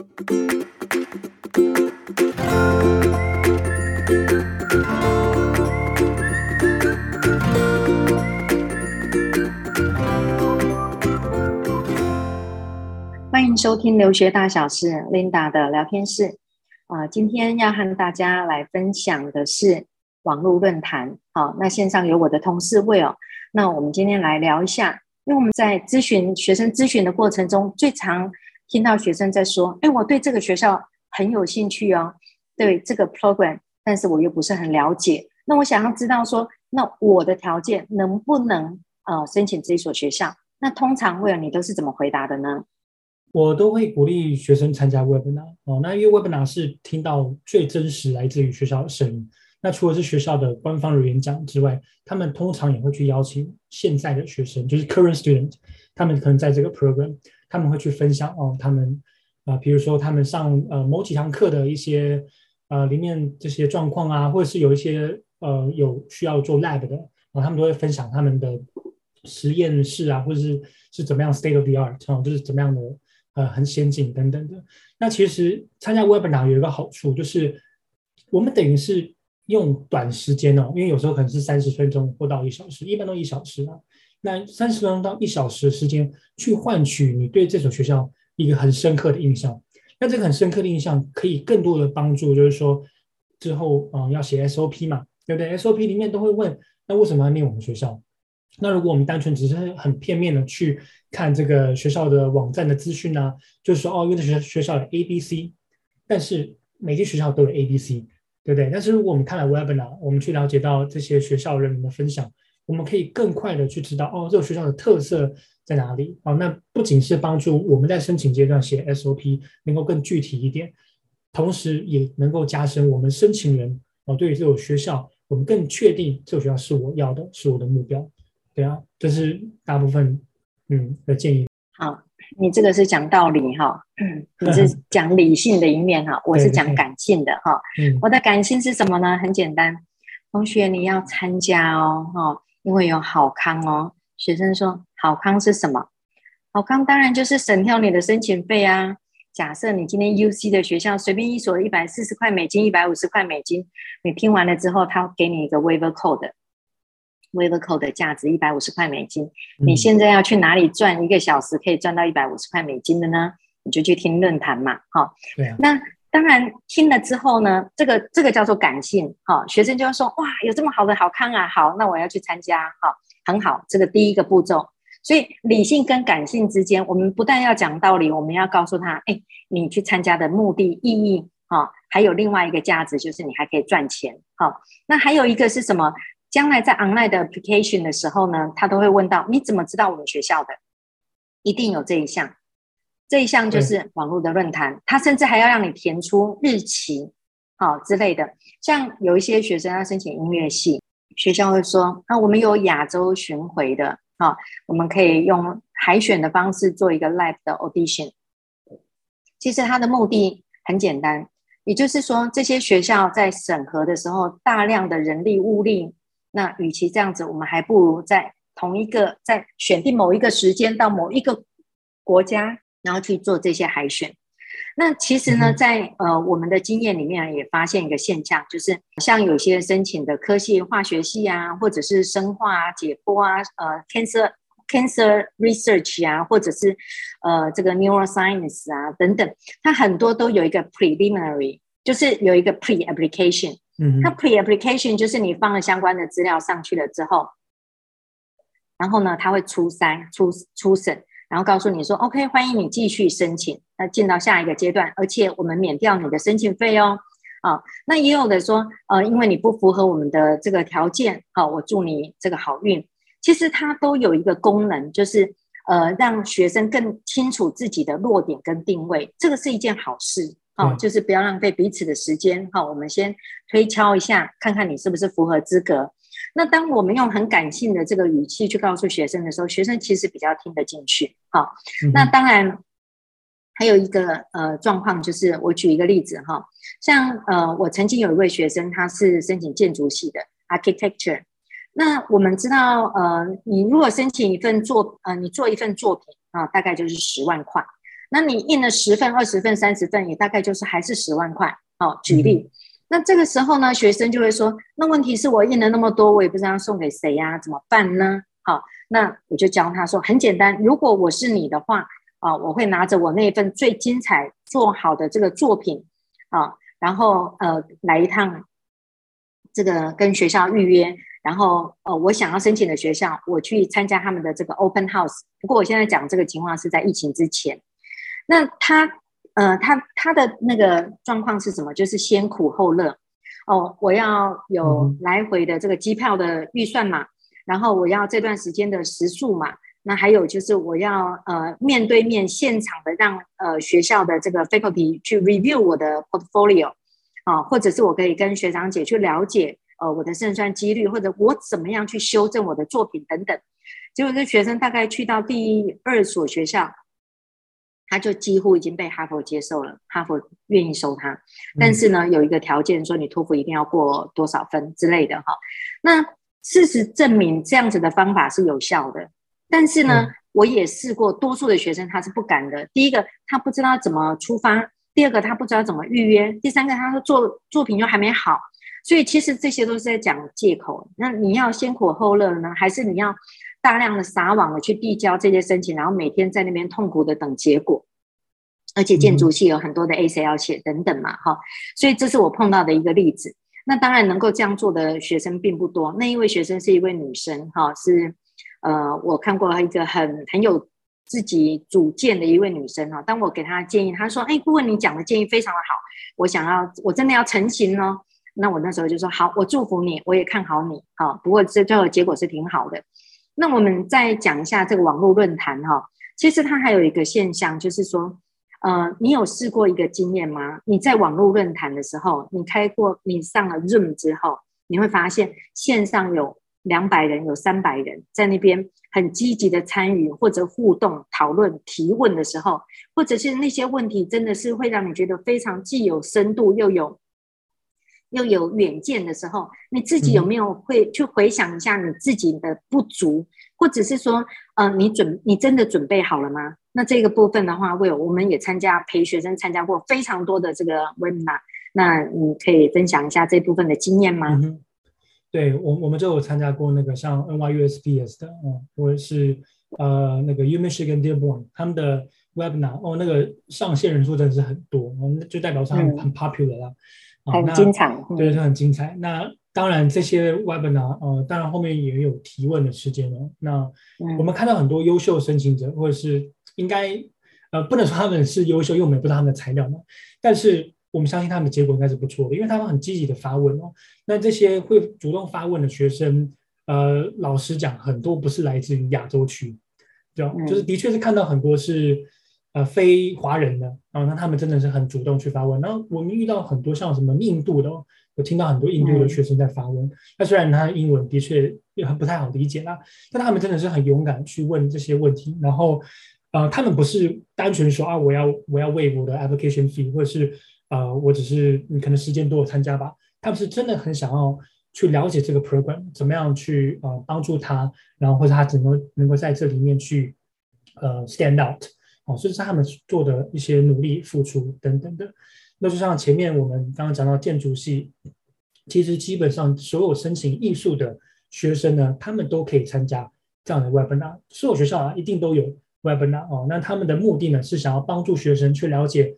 欢迎收听留学大小事，Linda 的聊天室。啊、今天要和大家来分享的是网络论坛。好，那线上有我的同事 Will。那我们今天来聊一下，因为我们在咨询学生咨询的过程中，最常听到学生在说：“哎，我对这个学校很有兴趣哦，对这个 program，但是我又不是很了解。那我想要知道说，那我的条件能不能呃申请这一所学校？那通常 Will 你都是怎么回答的呢？”我都会鼓励学生参加 Webinar 哦，那因为 Webinar 是听到最真实来自于学校的声音。那除了是学校的官方的演讲之外，他们通常也会去邀请现在的学生，就是 current student，他们可能在这个 program，他们会去分享哦，他们啊、比如说他们上呃某几堂课的一些呃里面这些状况啊，或者是有一些呃有需要做 lab 的然、哦，他们都会分享他们的实验室啊，或者是是怎么样 state of the art 啊、哦，就是怎么样的。呃，很先进等等的。那其实参加 Webinar 有一个好处，就是我们等于是用短时间哦，因为有时候可能是三十分钟或到一小时，一般都一小时啊。那三十分钟到一小时时间，去换取你对这所学校一个很深刻的印象。那这个很深刻的印象可以更多的帮助，就是说之后嗯、要写 SOP 嘛，对不对？SOP 里面都会问，那为什么要念我们学校？那如果我们单纯只是很片面的去看这个学校的网站的资讯呢，就是说哦，因为学学校有 A、B、C，但是每间学校都有 A、B、C，对不对？但是如果我们看了 Webinar，我们去了解到这些学校人员的分享，我们可以更快的去知道哦，这个学校的特色在哪里？哦，那不仅是帮助我们在申请阶段写 SOP 能够更具体一点，同时也能够加深我们申请人哦对于这所学校，我们更确定这所学校是我要的，是我的目标。对啊，这是大部分嗯的建议。好，你这个是讲道理哈，嗯，你是 讲理性的一面哈，我是讲感性的哈。嗯，我的感性是什么呢？很简单，同学你要参加哦，哈，因为有好康哦。学生说好康是什么？好康当然就是省掉你的申请费啊。假设你今天 UC 的学校随便一所一百四十块美金，一百五十块美金，你听完了之后，他给你一个 waiver code。Waiver code 的价值一百五十块美金，你现在要去哪里赚一个小时可以赚到一百五十块美金的呢？你就去听论坛嘛，哈。对啊。那当然听了之后呢，这个这个叫做感性，哈。学生就会说，哇，有这么好的好康啊，好，那我要去参加，哈，很好，这个第一个步骤。所以理性跟感性之间，我们不但要讲道理，我们要告诉他，哎，你去参加的目的意义，哈，还有另外一个价值，就是你还可以赚钱，哈。那还有一个是什么？将来在 online 的 application 的时候呢，他都会问到，你怎么知道我们学校的？一定有这一项，这一项就是网络的论坛，他甚至还要让你填出日期，好、哦、之类的。像有一些学生要申请音乐系，学校会说，那、啊、我们有亚洲巡回的，好、哦，我们可以用海选的方式做一个 live 的 audition。其实它的目的很简单，也就是说，这些学校在审核的时候，大量的人力物力。那与其这样子，我们还不如在同一个在选定某一个时间到某一个国家，然后去做这些海选。那其实呢，在呃我们的经验里面也发现一个现象，就是像有些申请的科系，化学系啊，或者是生化啊、解剖啊、呃 cancer cancer research 啊，或者是呃这个 neuroscience 啊等等，它很多都有一个 preliminary，就是有一个 pre application。嗯，它 pre-application 就是你放了相关的资料上去了之后，然后呢，它会初筛、初初审，然后告诉你说，OK，欢迎你继续申请，那进到下一个阶段，而且我们免掉你的申请费哦。啊，那也有的说，呃，因为你不符合我们的这个条件，好，我祝你这个好运。其实它都有一个功能，就是呃，让学生更清楚自己的弱点跟定位，这个是一件好事。哦，就是不要浪费彼此的时间。哦，我们先推敲一下，看看你是不是符合资格。那当我们用很感性的这个语气去告诉学生的时候，学生其实比较听得进去。好，那当然还有一个呃状况，就是我举一个例子哈，像呃我曾经有一位学生，他是申请建筑系的 architecture。那我们知道呃，你如果申请一份作呃，你做一份作品啊，大概就是十万块。那你印了十份、二十份、三十份，也大概就是还是十万块。好，举例。那这个时候呢，学生就会说：“那问题是我印了那么多，我也不知道送给谁呀、怎么办呢？”好，那我就教他说：“很简单，如果我是你的话，啊，我会拿着我那份最精彩做好的这个作品，啊，然后呃，来一趟这个跟学校预约。”然后，呃，我想要申请的学校，我去参加他们的这个 open house。不过，我现在讲这个情况是在疫情之前。那他，呃，他他的那个状况是什么？就是先苦后乐。哦，我要有来回的这个机票的预算嘛，然后我要这段时间的食宿嘛，那还有就是我要呃面对面现场的让呃学校的这个 faculty 去 review 我的 portfolio 啊，或者是我可以跟学长姐去了解。呃，我的胜算几率，或者我怎么样去修正我的作品等等，结果这学生大概去到第二所学校，他就几乎已经被哈佛接受了，哈佛愿意收他，但是呢，有一个条件说你托福一定要过多少分之类的哈。那事实证明这样子的方法是有效的，但是呢，嗯、我也试过，多数的学生他是不敢的。第一个，他不知道怎么出发；第二个，他不知道怎么预约；第三个，他说作作品又还没好。所以其实这些都是在讲借口。那你要先苦后乐呢，还是你要大量的撒网的去递交这些申请，然后每天在那边痛苦的等结果？而且建筑系有很多的要写等等嘛，哈。所以这是我碰到的一个例子。那当然能够这样做的学生并不多。那一位学生是一位女生，哈，是呃，我看过一个很很有自己主见的一位女生哈。当我给她建议，她说：“哎，顾问，你讲的建议非常的好，我想要，我真的要成型哦。”那我那时候就说好，我祝福你，我也看好你啊。不过这最后结果是挺好的。那我们再讲一下这个网络论坛哈，其实它还有一个现象，就是说，呃，你有试过一个经验吗？你在网络论坛的时候，你开过，你上了 Zoom 之后，你会发现线上有两百人，有三百人在那边很积极的参与或者互动、讨论、提问的时候，或者是那些问题真的是会让你觉得非常既有深度又有。又有远见的时候，你自己有没有会去回想一下你自己的不足，嗯、或者是说，呃，你准你真的准备好了吗？那这个部分的话，Will，我们也参加陪学生参加过非常多的这个 Webinar，那你可以分享一下这部分的经验吗？嗯、对我，我们就有参加过那个像 NYU SPS 的，嗯，或者是呃那个 U Michigan Dearborn 他们的 Webinar，哦，那个上线人数真的是很多，我们，就代表说很很 popular 啦。嗯很精彩，哦、对，是很精彩。那当然，这些 webinar，呃，当然后面也有提问的时间哦。那我们看到很多优秀申请者，或者是应该，呃，不能说他们是优秀，因为我们也不知道他们的材料嘛。但是我们相信他们的结果应该是不错的，因为他们很积极的发问哦。那这些会主动发问的学生，呃，老实讲，很多不是来自于亚洲区，对吧？就是的确是看到很多是。呃，非华人的啊，那他们真的是很主动去发问。然后我们遇到很多像什么印度的，我听到很多印度的学生在发问。那、嗯、虽然他的英文的确也很不太好理解啦，但他们真的是很勇敢去问这些问题。然后，呃，他们不是单纯说啊，我要我要为我的 application fee，或者是呃，我只是你可能时间多我参加吧。他们是真的很想要去了解这个 program，怎么样去呃帮助他，然后或者他怎么能够在这里面去呃 stand out。哦，这是他们做的一些努力付出等等的。那就像前面我们刚刚讲到建筑系，其实基本上所有申请艺术的学生呢，他们都可以参加这样的 webinar。所有学校啊，一定都有 webinar 哦。那他们的目的呢，是想要帮助学生去了解，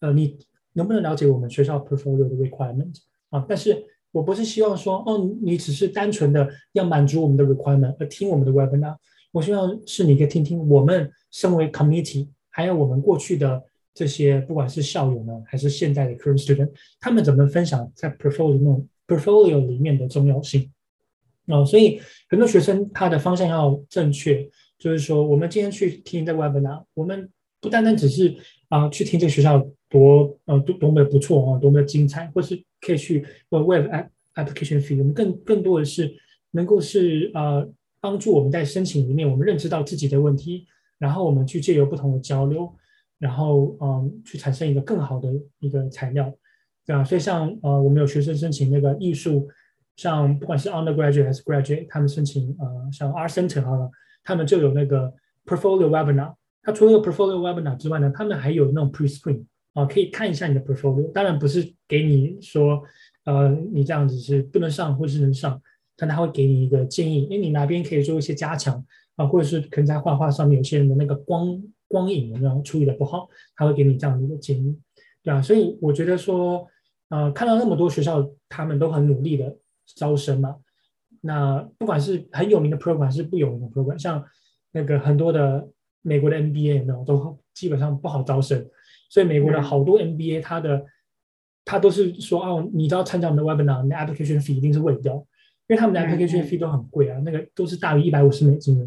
呃，你能不能了解我们学校 portfolio 的 requirement 啊？但是我不是希望说，哦，你只是单纯的要满足我们的 requirement 而听我们的 webinar。我希望是你可以听听我们身为 committee，还有我们过去的这些，不管是校友呢，还是现在的 current student，他们怎么分享在 portfolio portfolio 里面的重要性。哦，所以很多学生他的方向要正确，就是说，我们今天去听这个 webinar，我们不单单只是啊、去听这个学校多呃多多么的不错啊，多么的精彩，或是可以去为 web application fee，我们更更多的是能够是呃。帮助我们在申请里面，我们认知到自己的问题，然后我们去借由不同的交流，然后嗯，去产生一个更好的一个材料，对吧？所以像呃，我们有学生申请那个艺术，像不管是 undergraduate 还是 graduate，他们申请呃，像 Art Center 好了，他们就有那个 portfolio webinar，它除了 portfolio webinar 之外呢，他们还有那种 pre-screen 啊，可以看一下你的 portfolio。当然不是给你说，呃，你这样子是不能上或是能上，但他会给你一个建议，诶，你哪边可以做一些加强啊，或者是可能在画画上面有些人的那个光光影然后处理的不好，他会给你这样的一个建议，对啊，所以我觉得说，呃，看到那么多学校，他们都很努力的招生嘛。那不管是很有名的 program 还是不有名的 program，像那个很多的美国的 MBA 呢，都基本上不好招生。所以美国的好多 MBA，它的他都是说哦，你只要参加我们的 webinar，你的 application fee 一定是未掉，因为他们的 application fee 都很贵啊，那个都是大于一百五十美金的，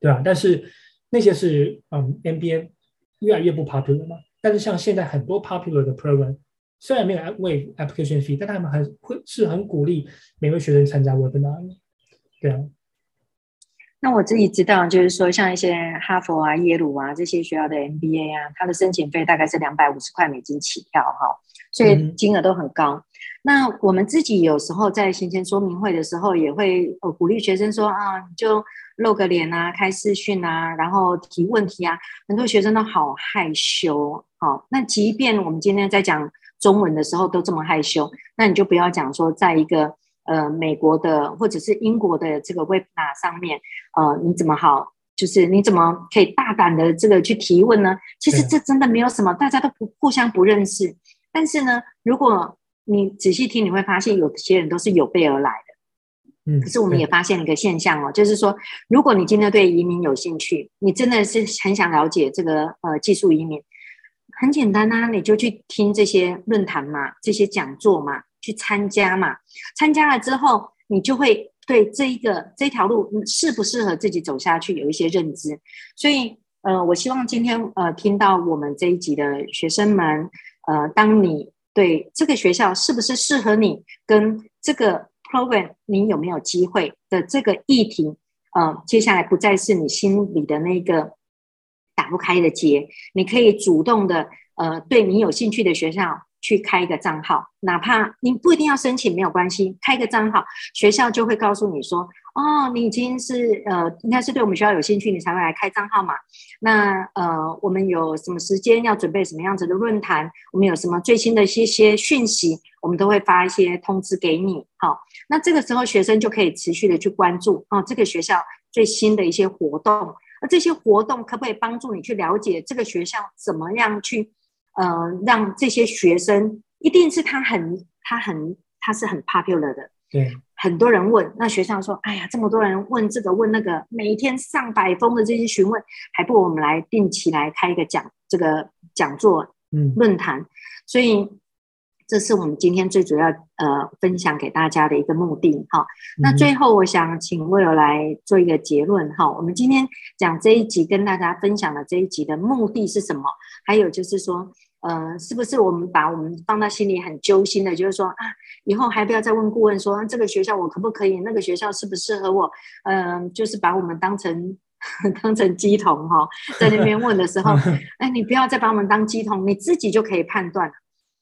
对吧？但是那些是嗯 MBA 越来越不 popular 嘛。但是像现在很多 popular 的 program。虽然没有 waive application fee，但他们还会是很鼓励每位学生参加 webinar。对啊，那我自己知道，就是说像一些哈佛啊、耶鲁啊这些学校的 MBA 啊，它的申请费大概是两百五十块美金起跳哈，所以金额都很高。嗯、那我们自己有时候在行前说明会的时候，也会呃鼓励学生说啊，你就露个脸啊，开视讯啊，然后提问题啊。很多学生都好害羞，好，那即便我们今天在讲。中文的时候都这么害羞，那你就不要讲说，在一个呃美国的或者是英国的这个 webinar 上面，呃，你怎么好，就是你怎么可以大胆的这个去提问呢？其实这真的没有什么，大家都不互相不认识。但是呢，如果你仔细听，你会发现有些人都是有备而来的。嗯，可是我们也发现一个现象哦，就是说，如果你今天对移民有兴趣，你真的是很想了解这个呃技术移民。很简单呐，你就去听这些论坛嘛，这些讲座嘛，去参加嘛。参加了之后，你就会对这一个这条路适不适合自己走下去有一些认知。所以，呃，我希望今天呃听到我们这一集的学生们，呃，当你对这个学校是不是适合你，跟这个 program 你有没有机会的这个议题，呃，接下来不再是你心里的那个。打不开的结，你可以主动的，呃，对你有兴趣的学校去开一个账号，哪怕你不一定要申请，没有关系，开个账号，学校就会告诉你说，哦，你已经是呃，应该是对我们学校有兴趣，你才会来开账号嘛。那呃，我们有什么时间要准备什么样子的论坛？我们有什么最新的一些讯息，我们都会发一些通知给你。好、那这个时候学生就可以持续的去关注哦，这个学校最新的一些活动。而这些活动可不可以帮助你去了解这个学校怎么样去，呃，让这些学生一定是他很他很他是很 popular 的，对，很多人问，那学校说，哎呀，这么多人问这个问那个，每天上百封的这些询问，还不如我们来定期来开一个讲这个讲座，嗯，论坛，所以。这是我们今天最主要呃分享给大家的一个目的哈。那最后我想请 Will 来做一个结论哈。我们今天讲这一集跟大家分享的这一集的目的是什么？还有就是说，呃，是不是我们把我们放到心里很揪心的，就是说啊，以后还不要再问顾问说这个学校我可不可以，那个学校适不适合我？嗯、呃，就是把我们当成 当成鸡童哈，在那边问的时候，哎，你不要再把我们当鸡童，你自己就可以判断。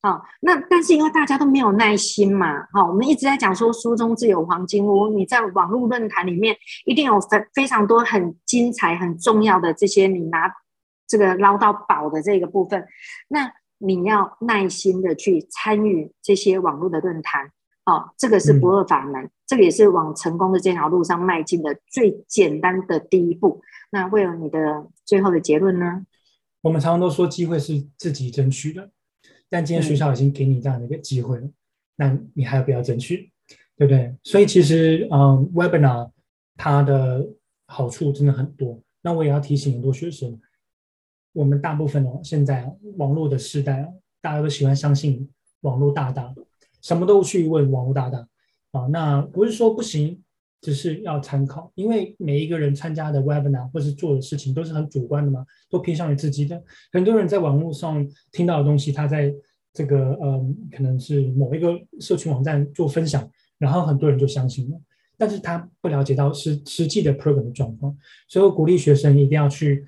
好，那但是因为大家都没有耐心嘛，好，我们一直在讲说书中自有黄金屋，你在网络论坛里面一定有非非常多很精彩、很重要的这些，你拿这个捞到宝的这个部分，那你要耐心的去参与这些网络的论坛，哦，这个是不二法门，嗯、这个也是往成功的这条路上迈进的最简单的第一步。那为了你的最后的结论呢？我们常常都说机会是自己争取的。但今天学校已经给你这样的一个机会了，嗯、那你还要不要争取？对不对？所以其实，嗯，Webinar 它的好处真的很多。那我也要提醒很多学生，我们大部分哦，现在网络的时代，大家都喜欢相信网络大大，什么都去问网络大大啊。那不是说不行。只是要参考，因为每一个人参加的 webinar 或是做的事情都是很主观的嘛，都偏向于自己的。很多人在网络上听到的东西，他在这个嗯，可能是某一个社群网站做分享，然后很多人就相信了，但是他不了解到实实际的 program 的状况。所以我鼓励学生一定要去，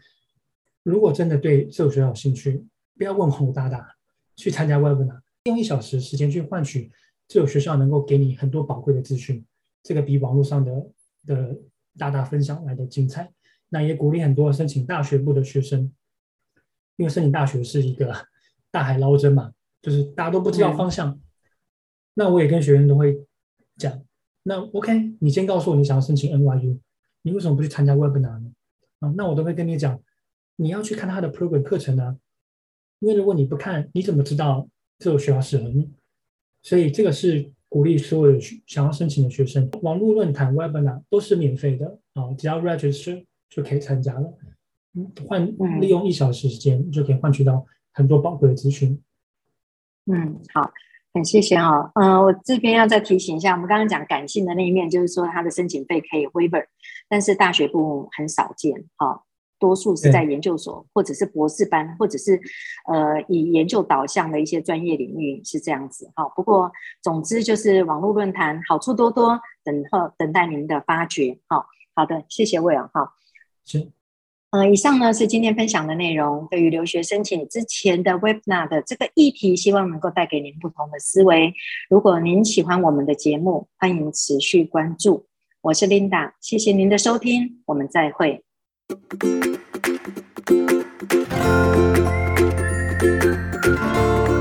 如果真的对这个学校有兴趣，不要问候大大，去参加 webinar，用一小时时间去换取这个学校能够给你很多宝贵的资讯。这个比网络上的的大大分享来的精彩。那也鼓励很多申请大学部的学生，因为申请大学是一个大海捞针嘛，就是大家都不知道方向。那我也跟学员都会讲，那 OK，你先告诉我你想要申请 NYU，你为什么不去参加 Webinar 呢？啊，那我都会跟你讲，你要去看他的 program 课程啊，因为如果你不看，你怎么知道这个学校适合你？所以这个是。鼓励所有想要申请的学生，网络论坛 Webinar 都是免费的啊，只要 register 就可以参加了。嗯，换利用一小时时间就可以换取到很多宝贵的资讯。嗯，好，很谢谢啊。嗯、呃，我这边要再提醒一下，我们刚刚讲感性的那一面，就是说他的申请费可以 waiver，但是大学部很少见，哈。多数是在研究所，或者是博士班，或者是呃以研究导向的一些专业领域是这样子哈。不过总之就是网络论坛好处多多，等候等待您的发掘。好，好的，谢谢 Will 哈。是，呃，以上呢是今天分享的内容。对于留学申请之前的 Webinar 的这个议题，希望能够带给您不同的思维。如果您喜欢我们的节目，欢迎持续关注。我是 Linda，谢谢您的收听，我们再会。Thank you.